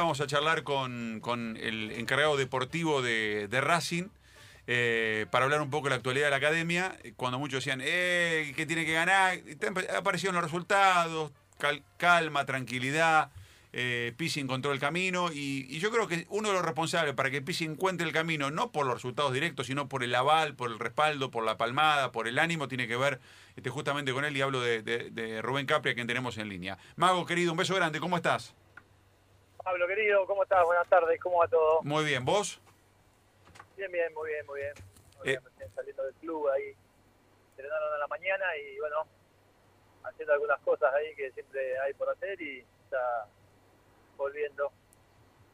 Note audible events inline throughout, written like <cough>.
Vamos a charlar con, con el encargado deportivo de, Racing eh, para hablar un poco de la actualidad de la academia. Cuando muchos decían, eh, que tiene que ganar, aparecieron los resultados, cal- calma, tranquilidad. Eh, encontró el camino y, y yo creo que uno de los responsables para que Pizzi encuentre el camino, no por los resultados directos, sino por el aval, por el respaldo, por la palmada, por el ánimo, tiene que ver este, justamente con él y hablo de, de- de Rubén Capria, quien tenemos en línea. Mago, querido, un beso grande, ¿cómo estás? Pablo, querido, ¿cómo estás? Buenas tardes, ¿cómo va todo? Muy bien, ¿vos? Bien, bien, muy bien, muy bien. Muy Eh. bien, saliendo del club ahí, entrenaron a la mañana y bueno, haciendo algunas cosas ahí que siempre hay por hacer y está volviendo.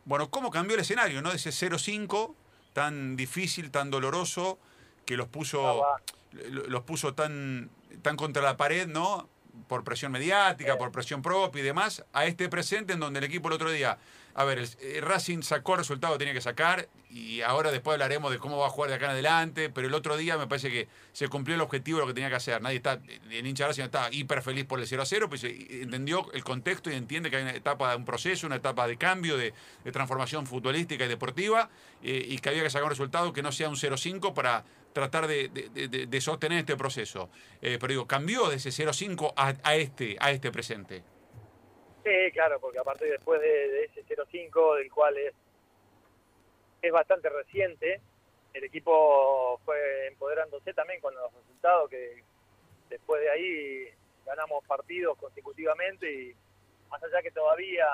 Bueno, ¿cómo cambió el escenario, no? De ese 0-5 tan difícil, tan doloroso, que los Ah, puso, lo- los puso tan, tan contra la pared, ¿no? Por presión mediática, Sí. por presión propia y demás, a este presente en donde el equipo el otro día, a ver, el, eh, Racing sacó el resultado que tenía que sacar y ahora después hablaremos de cómo va a jugar de acá en adelante, pero el otro día me parece que se cumplió el objetivo de lo que tenía que hacer. Nadie está, el hincha Racing está hiper feliz por el 0 a 0, pues eh, entendió el contexto y entiende que hay una etapa de un proceso, una etapa de cambio, de, de transformación futbolística y deportiva, eh, y que había que sacar un resultado que no sea un 0-5 para tratar de, de- de- sostener este proceso. Eh, pero digo, cambió de ese 0-5 a, a este, a este presente. Sí, claro, porque aparte después de, de ese 0-5, del cual es, es bastante reciente, el equipo fue empoderándose también con los resultados que después de ahí ganamos partidos consecutivamente y más allá que todavía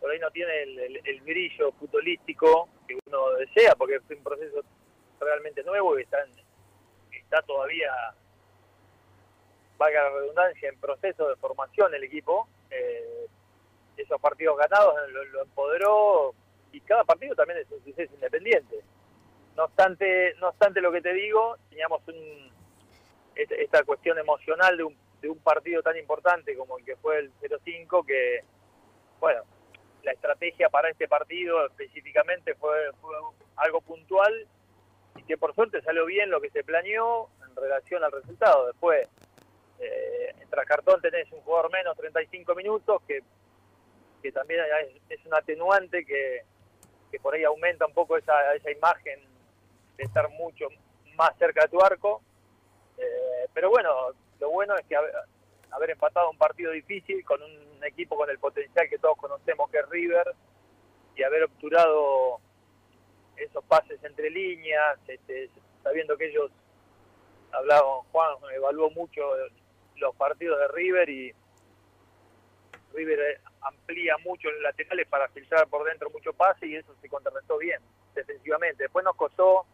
por ahí no tiene el, el- el brillo futbolístico que uno desea, porque es un proceso realmente nuevo y está, está todavía, valga la redundancia, en proceso de formación el equipo. eh, esos partidos ganados lo, empoderó y cada partido también es un suceso independiente. No obstante, no obstante lo que te digo, teníamos un, es- esta cuestión emocional de un, de un partido tan importante como el que fue el 0-5 que, bueno, la estrategia para este partido específicamente fue, fue algo puntual y que por suerte salió bien lo que se planeó en relación al resultado. Después, eh, en Trascartón tenés un jugador menos 35 minutos que, que también es, es un atenuante que, que por ahí aumenta un poco esa, esa imagen de estar mucho más cerca de tu arco. Eh, pero bueno, lo bueno es que haber, haber empatado un partido difícil con un equipo con el potencial que todos conocemos que es River y haber obturado esos pases entre líneas, este, sabiendo que ellos hablaban, Juan evaluó mucho los partidos de River y River eh, amplía mucho los laterales para filtrar por dentro mucho pase y eso se contrarrestó bien defensivamente. Después nos costó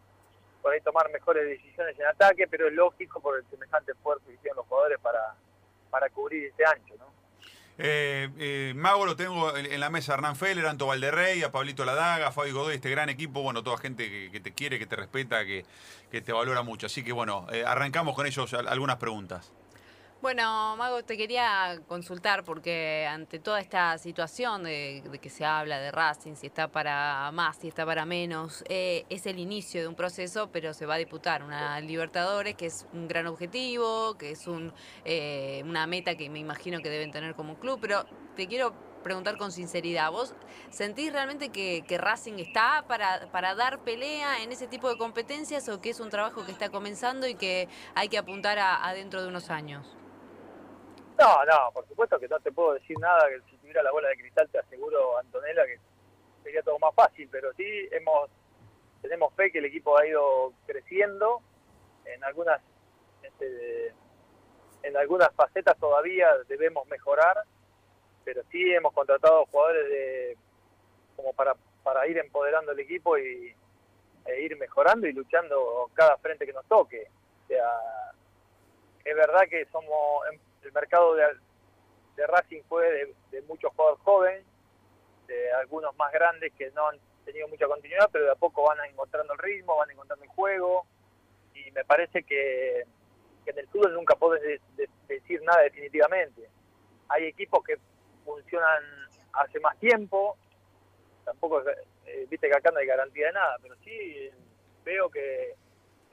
por ahí tomar mejores decisiones en ataque, pero es lógico por el semejante esfuerzo que hicieron los jugadores para, para cubrir ese ancho, ¿no? Eh, eh, Mago lo tengo en, la mesa, Hernán Feller, Anto Valderrey, a Pablito Ladaga, a Fabi Godoy, este gran equipo, bueno, toda gente que, te quiere, que te respeta, que, que te valora mucho. Así que bueno, eh, arrancamos con ellos al- algunas preguntas. Bueno, Mago, te quería consultar porque ante toda esta situación de, que se habla de Racing, si está para más, si está para menos, eh, es el inicio de un proceso, pero se va a disputar una Libertadores, que es un gran objetivo, que es un, eh, una meta que me imagino que deben tener como club, pero te quiero preguntar con sinceridad, ¿vos sentís realmente que, Racing está para, para dar pelea en ese tipo de competencias o que es un trabajo que está comenzando y que hay que apuntar a, a dentro de unos años? No, no, por supuesto que no te puedo decir nada, que si tuviera la bola de cristal te aseguro, Antonella, que sería todo más fácil, pero sí hemos tenemos fe que el equipo ha ido creciendo en algunas este, en algunas facetas todavía debemos mejorar, pero sí hemos contratado jugadores de como para para ir empoderando el equipo y e ir mejorando y luchando cada frente que nos toque. O sea, es verdad que somos el mercado de, de Racing fue de, de muchos jugadores jóvenes, de algunos más grandes que no han tenido mucha continuidad, pero de a poco van encontrando el ritmo, van encontrando el juego, y me parece que, que en el fútbol nunca de- de- decir nada definitivamente. Hay equipos que funcionan hace más tiempo, tampoco, eh, viste que acá no hay garantía de nada, pero sí eh, veo que,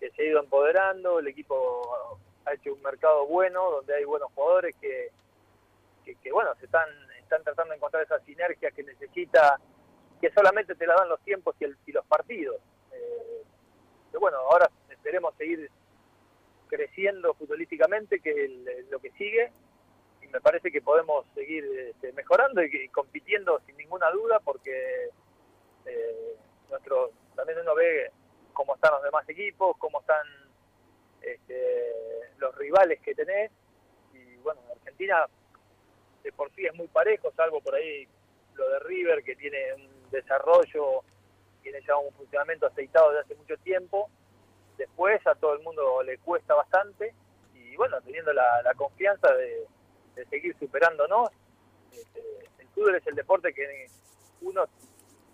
que se ha ido empoderando, el equipo ha hecho un mercado bueno, donde hay buenos jugadores que, que, bueno, se están, están tratando de encontrar esa sinergia que necesita que solamente te la dan los tiempos y, el, y los partidos. Eh, pero bueno, ahora esperemos seguir creciendo futbolísticamente, que es lo que sigue, y me parece que podemos seguir este, mejorando y, compitiendo sin ninguna duda, porque eh, nuestro también uno ve cómo están los demás equipos, cómo están este, los rivales que tenés, y bueno, Argentina de por sí es muy parejo, salvo por ahí lo de River, que tiene un desarrollo, tiene ya un funcionamiento aceitado desde hace mucho tiempo, después a todo el mundo le cuesta bastante. Y bueno, teniendo la, confianza de, seguir superándonos, este, el fútbol es el deporte que uno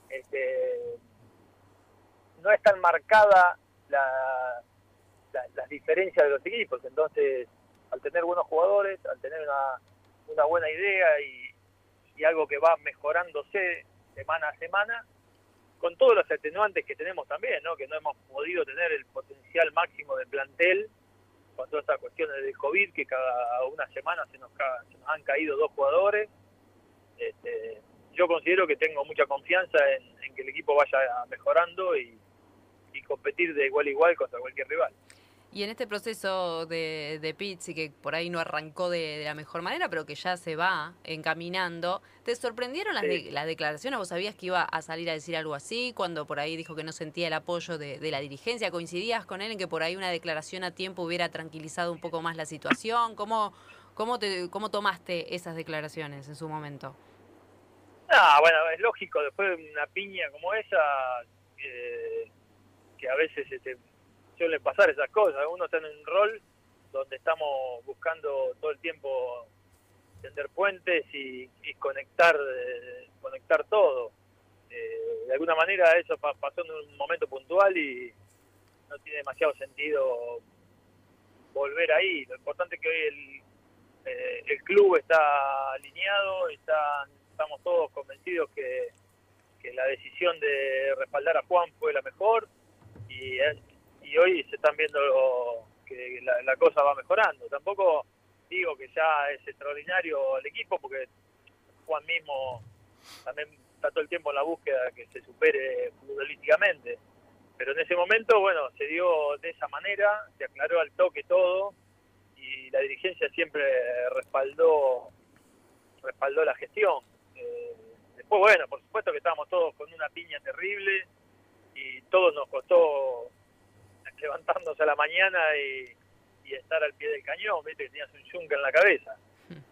este, no es tan marcada la, las diferencias de los equipos, entonces al tener buenos jugadores, al tener una, una buena idea y, algo que va mejorándose semana a semana, con todos los atenuantes que tenemos también, ¿no? que no hemos podido tener el potencial máximo de plantel con todas estas cuestiones del COVID, que cada una semana se nos, han caído dos jugadores. Este, yo considero que tengo mucha confianza en, que el equipo vaya mejorando y, y competir de igual a igual contra cualquier rival. Y en este proceso de, de Pizzi, que por ahí no arrancó de, la mejor manera, pero que ya se va encaminando, ¿te sorprendieron las, las declaraciones? ¿Vos sabías que iba a salir a decir algo así? Cuando por ahí dijo que no sentía el apoyo de, la dirigencia, ¿coincidías con él en que por ahí una declaración a tiempo hubiera tranquilizado un poco más la situación? ¿Cómo, cómo, te, cómo tomaste esas declaraciones en su momento? Ah, bueno, es lógico, después de una piña como esa, eh, que a veces... Este, suelen pasar esas cosas. Uno está en un rol donde estamos buscando todo el tiempo tender puentes y, conectar eh, conectar todo. Eh, de alguna manera eso pasó en un momento puntual y no tiene demasiado sentido volver ahí. Lo importante es que hoy el, eh, el club está alineado, está, estamos todos convencidos que, que la decisión de respaldar a Juan fue la mejor y y hoy se están viendo que la, cosa va mejorando. Tampoco digo que ya es extraordinario el equipo, porque Juan mismo también está todo el tiempo en la búsqueda de que se supere futbolísticamente. Pero en ese momento, bueno, se dio de esa manera, se aclaró al toque todo y la dirigencia siempre respaldó respaldó la gestión. Eh, después, bueno, por supuesto que estábamos todos con una piña terrible y todo nos costó levantándose a la mañana y, estar al pie del cañón, viste que tenías un yunque en la cabeza.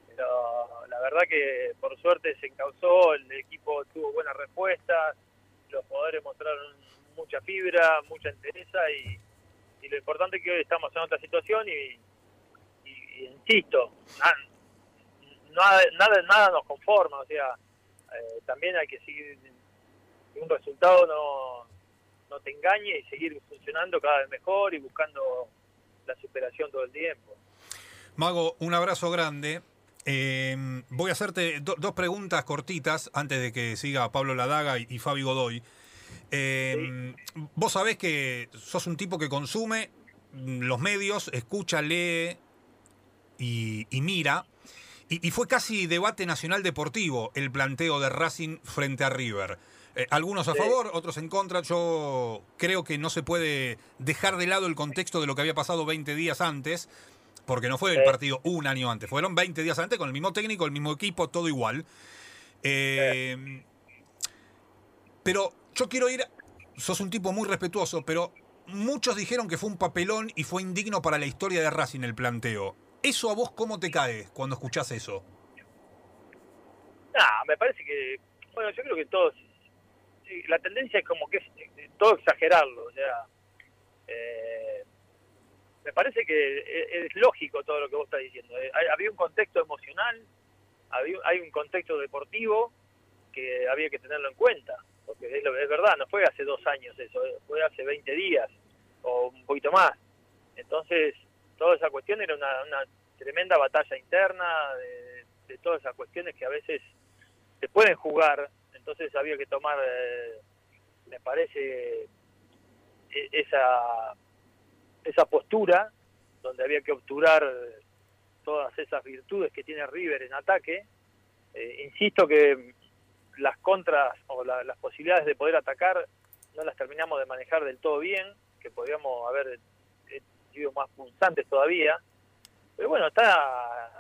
Pero la verdad que por suerte se encauzó, el equipo tuvo buenas respuestas, los jugadores mostraron mucha fibra, mucha entereza y, lo importante es que hoy estamos en otra situación y, insisto, nada, nada, nada nos conforma, o sea, eh, también hay que seguir, un resultado no, no te engañe y seguir funcionando cada vez mejor y buscando la superación todo el tiempo. Mago, un abrazo grande. Eh, voy a hacerte dos preguntas cortitas antes de que siga Pablo Ladaga y, Fabi Godoy. Eh, vos sabés que sos un tipo que consume los medios, escucha, lee y, mira. Y, y, fue casi debate nacional deportivo el planteo de Racing frente a River. Eh, algunos a favor, otros en contra. Yo creo que no se puede dejar de lado el contexto de lo que había pasado 20 días antes, porque no fue el partido un año antes, fueron 20 días antes con el mismo técnico, el mismo equipo, todo igual. Eh, pero yo quiero ir, sos un tipo muy respetuoso, pero muchos dijeron que fue un papelón y fue indigno para la historia de Racing el planteo. ¿Eso a vos cómo te cae cuando escuchás eso? Ah, me parece que, bueno, yo creo que todos la tendencia es como que es eh, todo exagerarlo, o sea, eh, me parece que e, es, lógico todo lo que vos estás diciendo. Eh, había un contexto emocional, había, hay un contexto deportivo que había que tenerlo en cuenta, porque es, es verdad, no fue hace dos años eso, fue hace 20 días o un poquito más. Entonces, toda esa cuestión era una, tremenda batalla interna de, de todas esas cuestiones que a veces se pueden jugar entonces había que tomar, eh, me parece, e-, esa, esa postura donde había que obturar todas esas virtudes que tiene River en ataque. Eh, insisto que las contras o las posibilidades de poder atacar no las terminamos de manejar del todo bien, que podríamos haber eh, sido más punzantes todavía. Pero bueno, está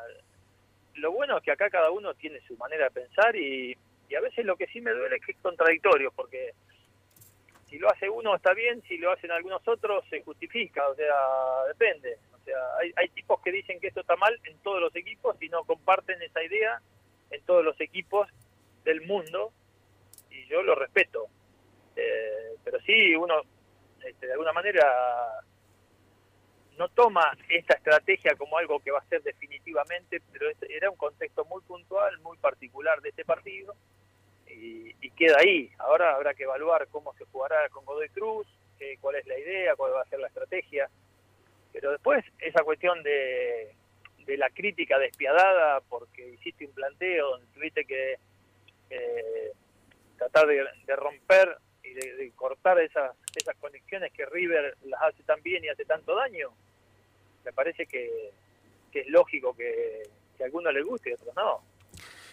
lo bueno es que acá cada uno tiene su manera de pensar y, y a veces lo que sí me duele es que es contradictorio, porque si lo hace uno está bien, si lo hacen algunos otros se justifica, o sea, depende. O sea, hay, hay tipos que dicen que esto está mal en todos los equipos y no comparten esa idea en todos los equipos del mundo y yo lo respeto. Eh, pero sí, uno este, de alguna manera no toma esta estrategia como algo que va a ser definitivamente, pero era un contexto muy puntual, muy particular de este partido queda ahí. Ahora habrá que evaluar cómo se jugará con Godoy Cruz, cuál es la idea, cuál va a ser la estrategia. Pero después esa cuestión de, de la crítica despiadada porque hiciste un planteo donde tuviste que eh, tratar de, romper y de, cortar esas, esas conexiones que River las hace tan bien y hace tanto daño, me parece que, es lógico que, a algunos les guste y a otros no.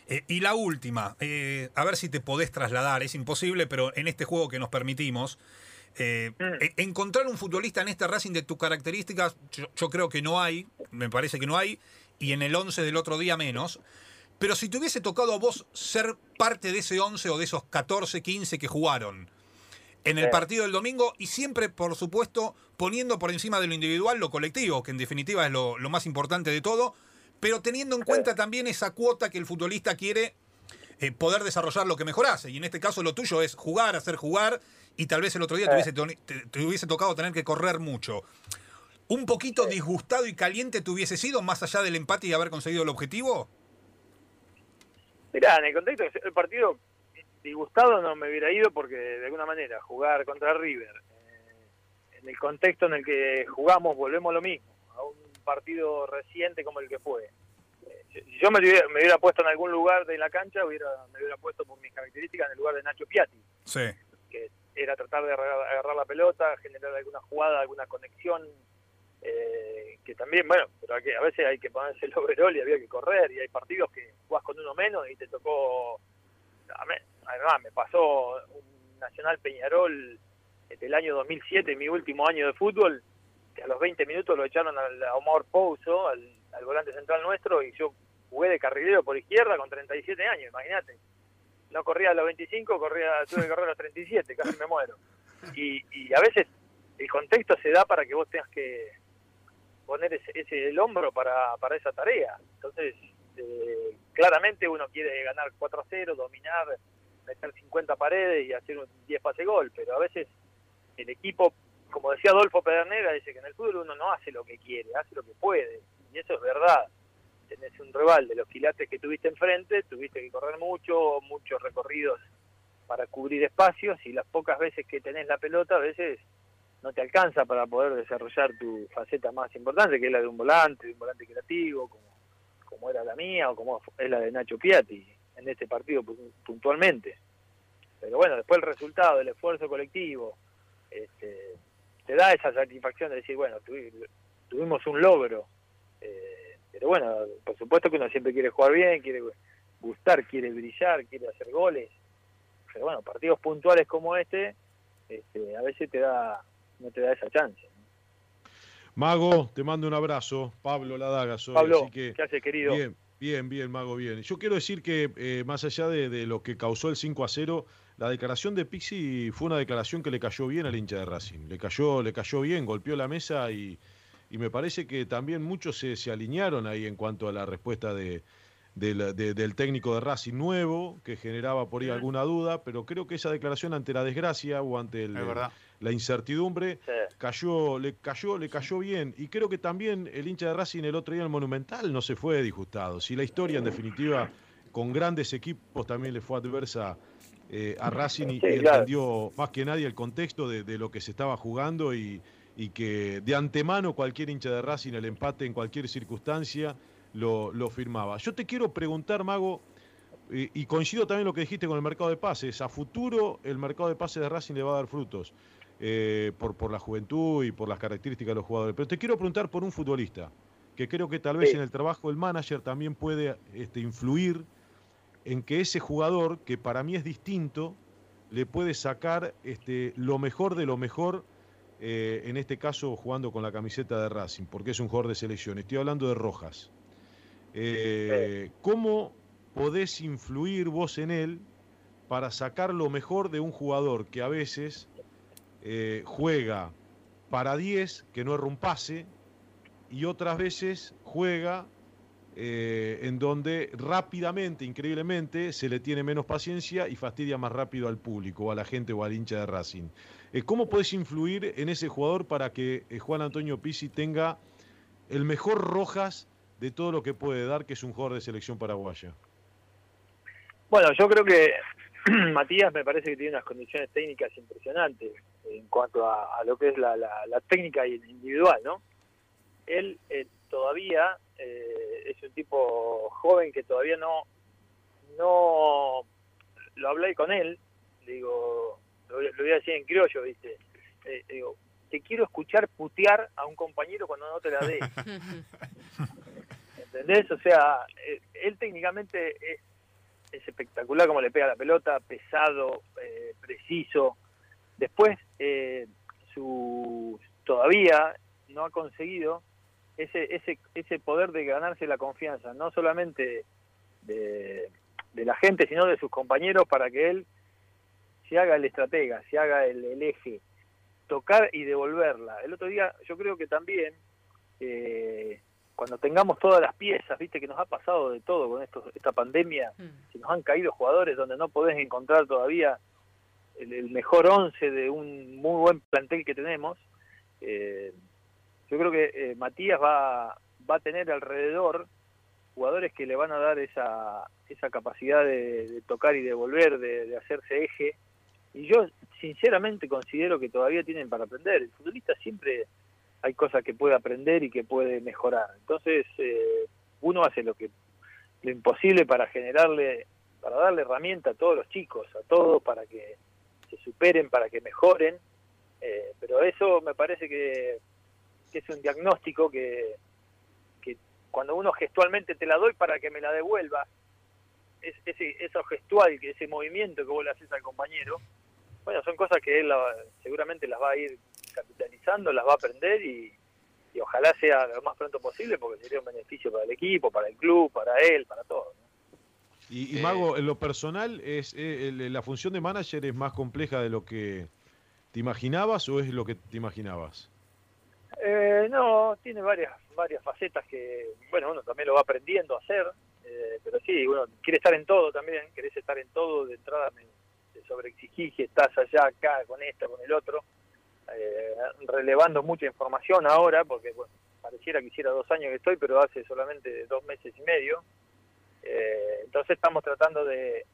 Eh, y la última, eh, a ver si te podés trasladar, es imposible, pero en este juego que nos permitimos, eh, mm. encontrar un futbolista en esta Racing de tus características, yo, creo que no hay, me parece que no hay, y en el 11 del otro día menos. Pero si te hubiese tocado a vos ser parte de ese 11 o de esos 14, 15 que jugaron en el partido del domingo y siempre, por supuesto, poniendo por encima de lo individual lo colectivo, que en definitiva es lo, más importante de todo, pero teniendo en cuenta también esa cuota que el futbolista quiere eh, poder desarrollar lo que mejorase. Y en este caso lo tuyo es jugar, hacer jugar, y tal vez el otro día te, hubiese, te, hubiese tocado tener que correr mucho. ¿Un poquito disgustado y caliente te hubiese sido más allá del empate y haber conseguido el objetivo? Mirá, en el contexto del partido, disgustado no me hubiera ido porque de alguna manera jugar contra River, eh, en el contexto en el que jugamos, volvemos lo mismo, a partido reciente como el que fue. Eh, si yo me hubiera, puesto en algún lugar de la cancha, hubiera, me hubiera puesto por mis características en el lugar de Nacho Piatti. Sí. Que era tratar de agarrar, la pelota, generar alguna jugada, alguna conexión, eh, que también, bueno, pero a veces hay que ponerse el overall y había que correr, y hay partidos que jugás con uno menos y te tocó, además me pasó un Nacional Peñarol del año 2007, mi último año de fútbol, a los 20 minutos lo echaron a Omar Pouso, al, al volante central nuestro, y yo jugué de carrilero por izquierda con 37 años, imagínate no corría a los 25, corría, tuve que correr a los 37, casi me muero. Y, y a veces el contexto se da para que vos tengas que poner ese, ese el hombro para, para esa tarea. Entonces, eh, claramente uno quiere ganar 4 a 0, dominar, meter 50 paredes y hacer un 10 pase gol, pero a veces el equipo, como decía Adolfo Pedernera, dice que en el fútbol uno no hace lo que quiere, hace lo que puede. Y eso es verdad tenés un rival de los quilates que tuviste enfrente, tuviste que correr mucho, muchos recorridos para cubrir espacios y las pocas veces que tenés la pelota a veces no te alcanza para poder desarrollar tu faceta más importante, que es la de un volante, de un volante creativo, como, como era la mía o como es la de Nacho Piatti en este partido puntualmente. Pero bueno, después el resultado del esfuerzo colectivo este, te da esa satisfacción de decir, bueno, tuvimos un logro. Eh, pero bueno, por supuesto que uno siempre quiere jugar bien, quiere gustar, quiere brillar, quiere hacer goles. Pero bueno, partidos puntuales como este, este a veces te da, no te da esa chance. Mago, te mando un abrazo. Pablo Ladaga soy. Pablo, ¿qué hace, querido? Bien, bien, bien, Mago, bien. Yo quiero decir que eh, más allá de, lo que causó el 5 a 0, la declaración de Pixi fue una declaración que le cayó bien al hincha de Racing. Le cayó, le cayó bien, golpeó la mesa y, y me parece que también muchos se, se alinearon ahí en cuanto a la respuesta de, del técnico de Racing nuevo, que generaba por ahí alguna duda, pero creo que esa declaración ante la desgracia o ante la incertidumbre cayó, le cayó, le cayó bien. Y creo que también el hincha de Racing el otro día en el Monumental no se fue disgustado. Si la historia en definitiva con grandes equipos también le fue adversa eh, a Racing y, entendió más que nadie el contexto de, de lo que se estaba jugando y, y que de antemano cualquier hincha de Racing el empate en cualquier circunstancia lo, firmaba. Yo te quiero preguntar, Mago, y, coincido también lo que dijiste con el mercado de pases, a futuro el mercado de pases de Racing le va a dar frutos eh, por, por la juventud y por las características de los jugadores. Pero te quiero preguntar por un futbolista, que creo que tal vez en el trabajo del manager también puede este, influir en que ese jugador, que para mí es distinto, le puede sacar este, lo mejor de lo mejor, eh, en este caso jugando con la camiseta de Racing, porque es un jugador de selección. Estoy hablando de Rojas. Eh, ¿Cómo podés influir vos en él para sacar lo mejor de un jugador que a veces eh, juega para 10, que no erra un pase, y otras veces juega eh, en donde rápidamente, increíblemente, se le tiene menos paciencia y fastidia más rápido al público, o a la gente o al hincha de Racing. Eh, ¿Cómo puedes influir en ese jugador para que Juan Antonio Pizzi tenga el mejor Rojas de todo lo que puede dar, que es un jugador de selección paraguaya? Bueno, yo creo que <clears throat> Matías me parece que tiene unas condiciones técnicas impresionantes en cuanto a, lo que es la, técnica individual, ¿no? Él eh, todavía eh, es un tipo joven que todavía no, no, lo hablé con él, digo, lo, voy a decir en criollo, ¿viste? Eh, digo, te quiero escuchar putear a un compañero cuando no te la dé. <laughs> ¿Entendés? O sea, él técnicamente es es espectacular como le pega la pelota, pesado, eh, preciso. Después, eh, su todavía no ha conseguido ese, ese, ese poder de ganarse la confianza, no solamente de, la gente, sino de sus compañeros para que él se haga el estratega, se haga el, el eje, tocar y devolverla. El otro día yo creo que también eh, cuando tengamos todas las piezas, viste que nos ha pasado de todo con esto, esta pandemia, mm. si nos han caído jugadores donde no podés encontrar todavía el, mejor once de un muy buen plantel que tenemos, eh, yo creo que eh, Matías va, va a tener alrededor jugadores que le van a dar esa, esa capacidad de, tocar y de volver, de, de, hacerse eje. Y yo sinceramente considero que todavía tienen para aprender. El futbolista siempre hay cosas que puede aprender y que puede mejorar. Entonces, eh, uno hace lo que lo imposible para generarle, para darle herramienta a todos los chicos, a todos, para que se superen, para que mejoren. Eh, pero eso me parece que, es un diagnóstico que, que cuando uno gestualmente te la doy para que me la devuelva, es, ese, eso gestual, ese movimiento que vos le haces al compañero, bueno, son cosas que él seguramente las va a ir capitalizando, las va a aprender y, ojalá sea lo más pronto posible porque sería un beneficio para el equipo, para el club, para él, para todos. Y, Mago, en lo personal, es eh, la función de manager es más compleja de lo que te imaginabas o es lo que te imaginabas? Eh, no, tiene varias varias facetas que, bueno, uno también lo va aprendiendo a hacer, eh, pero sí, uno quiere estar en todo también, querés estar en todo, de entrada me, sobreexigís que estás allá, acá, con esto, con el otro, eh, relevando mucha información ahora, porque bueno, pareciera que hiciera dos años que estoy, pero hace solamente dos meses y medio. Eh, entonces estamos tratando <clears throat> de,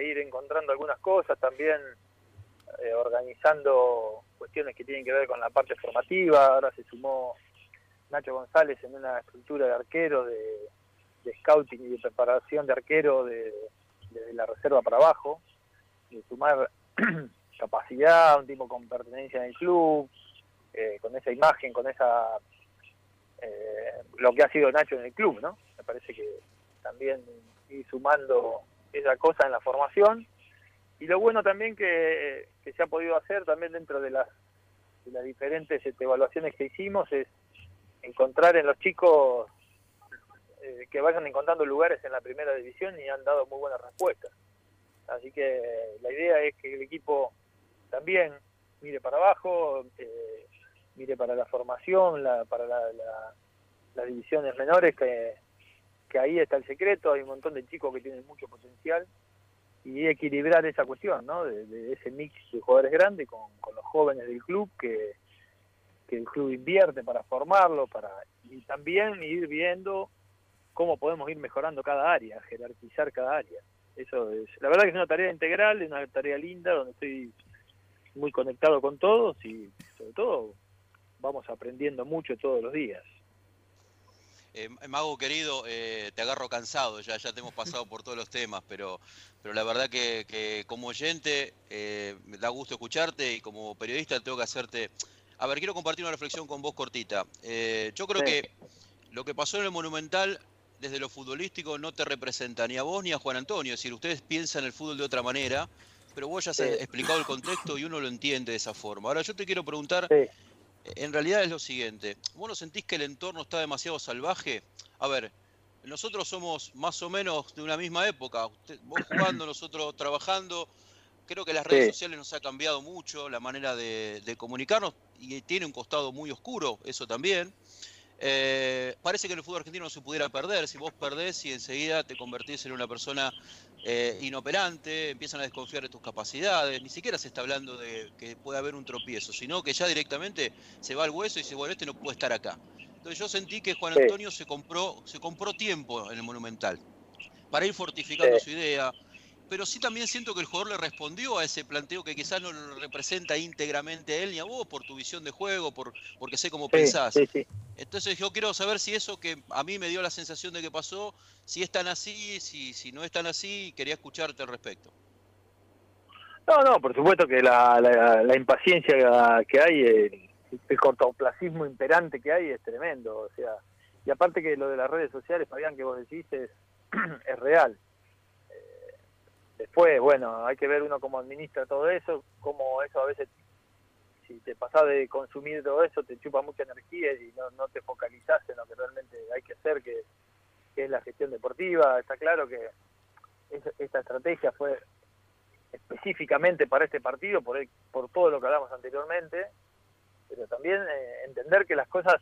ir encontrando algunas cosas, también eh, organizando cuestiones que tienen que ver con la parte formativa. Ahora se sumó Nacho González en una estructura de arquero, de, scouting y de preparación de arquero de, de la reserva para abajo, de sumar <clears throat> capacidad, un tipo con pertenencia en el club, eh, con esa imagen, con esa eh, lo que ha sido Nacho en el club, ¿no? Me parece que también ir sumando esa cosa en la formación y lo bueno también que, se ha podido hacer también dentro de las, de las diferentes este, evaluaciones que hicimos es encontrar en los chicos eh, que vayan encontrando lugares en la primera división y han dado muy buenas respuestas. Así que la idea es que el equipo también mire para abajo, eh, mire para la formación, la, para las divisiones menores, que, ahí está el secreto, hay un montón de chicos que tienen mucho potencial y equilibrar esa cuestión, ¿no? De, ese mix de jugadores grandes con, los jóvenes del club que, que el club invierte para formarlo, para y también ir viendo cómo podemos ir mejorando cada área, jerarquizar cada área. Eso es, la verdad que es una tarea integral, es una tarea linda donde estoy muy conectado con todos y sobre todo vamos aprendiendo mucho todos los días. Eh, Mago querido, eh, te agarro cansado, ya, ya te hemos pasado por todos los temas, pero, pero la verdad que, como oyente eh, me da gusto escucharte y como periodista tengo que hacerte... A ver, quiero compartir una reflexión con vos cortita. yo creo que lo que pasó en el Monumental desde lo futbolístico no te representa ni a vos ni a Juan Antonio. Es decir, ustedes piensan el fútbol de otra manera, pero vos ya has explicado el contexto y uno lo entiende de esa forma. Ahora yo te quiero preguntar, en realidad es lo siguiente, ¿vos no sentís que el entorno está demasiado salvaje? A ver, nosotros somos más o menos de una misma época, vos jugando, nosotros trabajando, creo que las redes sociales nos ha cambiado mucho la manera de, de comunicarnos y tiene un costado muy oscuro, eso también. Eh, parece que en el fútbol argentino no se pudiera perder. Si vos perdés y enseguida te convertís en una persona eh, inoperante, empiezan a desconfiar de tus capacidades. Ni siquiera se está hablando de que puede haber un tropiezo, sino que ya directamente se va al hueso y dice, bueno, este no puede estar acá. Entonces yo sentí que Juan Antonio se compró, se compró tiempo en el Monumental para ir fortificando su idea, pero sí también siento que el jugador le respondió a ese planteo que quizás no lo representa íntegramente a él ni a vos por tu visión de juego, por, porque sé cómo pensás. Entonces yo quiero saber si eso que a mí me dio la sensación de que pasó, si es tan así, si, si no es tan así, quería escucharte al respecto. No, no, por supuesto que la, la, impaciencia que hay, el, el cortoplacismo imperante que hay es tremendo, o sea, y aparte que lo de las redes sociales, Fabián, que vos decís, es, <clears throat> es real. Después, bueno, hay que ver uno cómo administra todo eso, cómo eso a veces, si te pasás de consumir todo eso, te chupa mucha energía y no, no te focalizás en lo que realmente hay que hacer, que, es la gestión deportiva. Está claro que esta estrategia fue específicamente para este partido, por, por todo lo que hablamos anteriormente, pero también eh, entender que las cosas,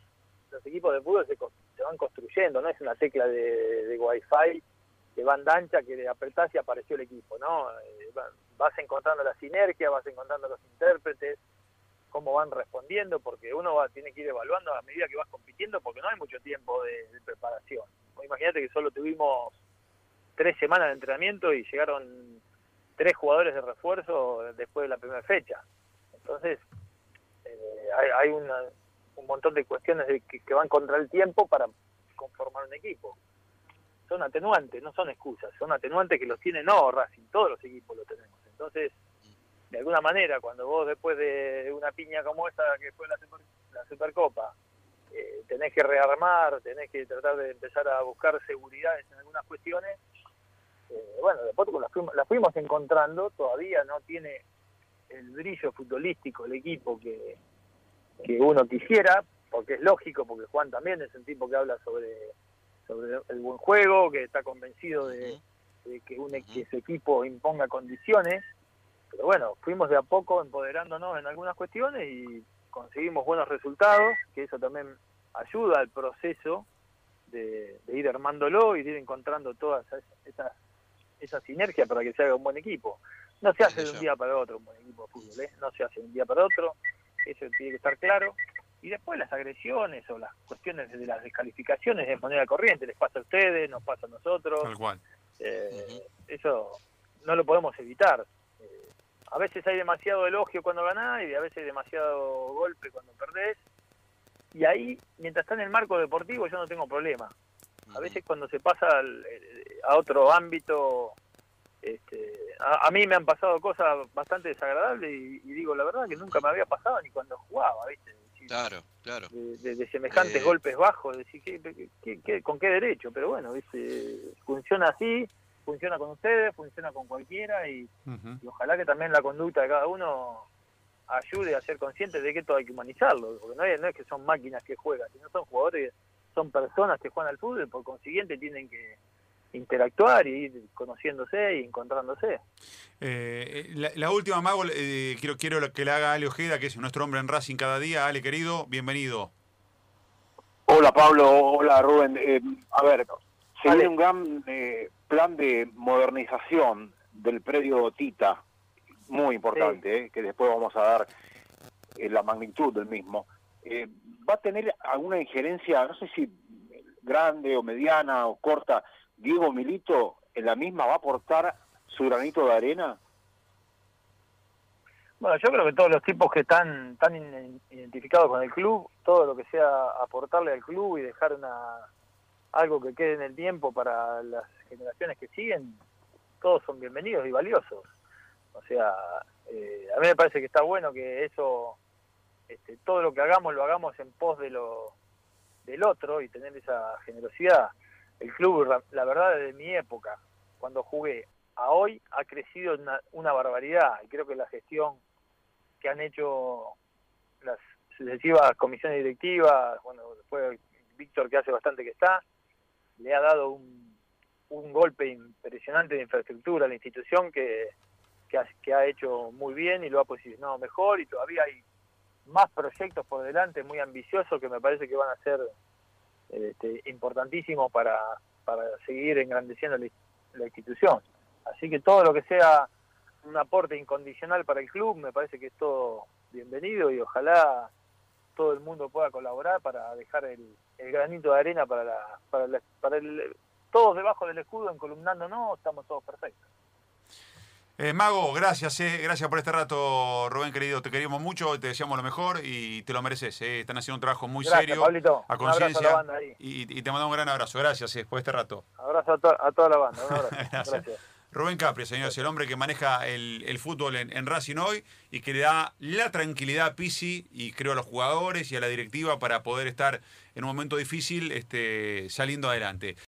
los equipos de fútbol se, se van construyendo, no es una tecla de, de Wi-Fi de banda ancha que apretás y apareció el equipo, ¿no? Eh, vas encontrando la sinergia, vas encontrando los intérpretes, cómo van respondiendo, porque uno va, tiene que ir evaluando a medida que vas compitiendo, porque no hay mucho tiempo de, preparación. Imagínate que solo tuvimos tres semanas de entrenamiento y llegaron tres jugadores de refuerzo después de la primera fecha. Entonces, eh, hay, un montón de cuestiones que van contra el tiempo para conformar un equipo son atenuantes, no son excusas, son atenuantes que los tiene no Racing, todos los equipos lo tenemos. Entonces, de alguna manera, cuando vos después de una piña como esta que fue la, la Supercopa, eh, tenés que rearmar, tenés que tratar de empezar a buscar seguridades en algunas cuestiones, eh, bueno, después la fuimos, la fuimos encontrando, todavía no tiene el brillo futbolístico el equipo que, que uno quisiera, porque es lógico, porque Juan también es un tipo que habla sobre sobre el buen juego, que está convencido de, que, un, que su equipo imponga condiciones. Pero bueno, fuimos de a poco empoderándonos en algunas cuestiones y conseguimos buenos resultados, que eso también ayuda al proceso de, ir armándolo y de ir encontrando toda esa, esa, esa, sinergia para que se haga un buen equipo. No se hace de un día para otro un buen equipo de fútbol, ¿eh? no se hace de un día para otro, eso tiene que estar claro. Y después las agresiones o las cuestiones de las descalificaciones de manera corriente, les pasa a ustedes, nos pasa a nosotros. Eh, eso no lo podemos evitar. Eh, a veces hay demasiado elogio cuando ganás y a veces demasiado golpe cuando perdés. Y ahí, mientras está en el marco deportivo, yo no tengo problema. A veces cuando se pasa eh, a otro ámbito, este, a, mí me han pasado cosas bastante desagradables y, y, digo la verdad que nunca me había pasado ni cuando jugaba, ¿viste? Claro, claro. De, semejantes eh, golpes bajos, decir, ¿qué, con qué derecho? Pero bueno, funciona así, funciona con ustedes, funciona con cualquiera y, ojalá que también la conducta de cada uno ayude a ser consciente de que esto hay que humanizarlo, porque no es, no es que son máquinas que juegan, sino son jugadores, son personas que juegan al fútbol, por consiguiente tienen que interactuar y ir conociéndose y encontrándose. Eh, la, última, Mago, eh, quiero, quiero que le haga Ale Ojeda, que es nuestro hombre en Racing cada día. Ale, querido, bienvenido. Hola, Pablo. Hola, Rubén. Eh, a ver, se viene un gran plan de modernización del predio Tita, muy importante, que después vamos a dar la magnitud del mismo. ¿Va a tener alguna injerencia, no sé si grande o mediana o corta, Diego Milito en la misma va a aportar su granito de arena? Bueno, yo creo que todos los tipos que están tan identificados con el club, todo lo que sea aportarle al club y dejar una algo que quede en el tiempo para las generaciones que siguen, todos son bienvenidos y valiosos. O sea, eh, a mí me parece que está bueno que eso, este, todo lo que hagamos lo hagamos en pos de lo del otro y tener esa generosidad. El club, la, verdad, desde mi época, cuando jugué a hoy, ha crecido una, una barbaridad. Y creo que la gestión que han hecho las sucesivas comisiones directivas, bueno, después Víctor, que hace bastante que está, le ha dado un, un golpe impresionante de infraestructura a la institución que, que ha hecho muy bien y lo ha posicionado mejor y todavía hay más proyectos por delante muy ambiciosos que me parece que van a ser este, importantísimos para, para seguir engrandeciendo la, la institución. Así que todo lo que sea un aporte incondicional para el club me parece que es todo bienvenido y ojalá todo el mundo pueda colaborar para dejar el, el granito de arena para la, para, la, para el todos debajo del escudo encolumnando no estamos todos perfectos eh, Mago, gracias, eh, gracias por este rato, Rubén querido. Te queríamos mucho, te deseamos lo mejor y te lo mereces. Eh. Están haciendo un trabajo muy Gracias, serio, Pablito. a conciencia. Y, y te mandamos un gran abrazo. Gracias eh, por este rato. abrazo a, to- a toda la banda un abrazo <laughs> Gracias. gracias Rubén Capri, señores, el hombre que maneja el, el fútbol en, en Racing hoy y que le da la tranquilidad a Pisi y creo a los jugadores y a la directiva para poder estar en un momento difícil este, saliendo adelante.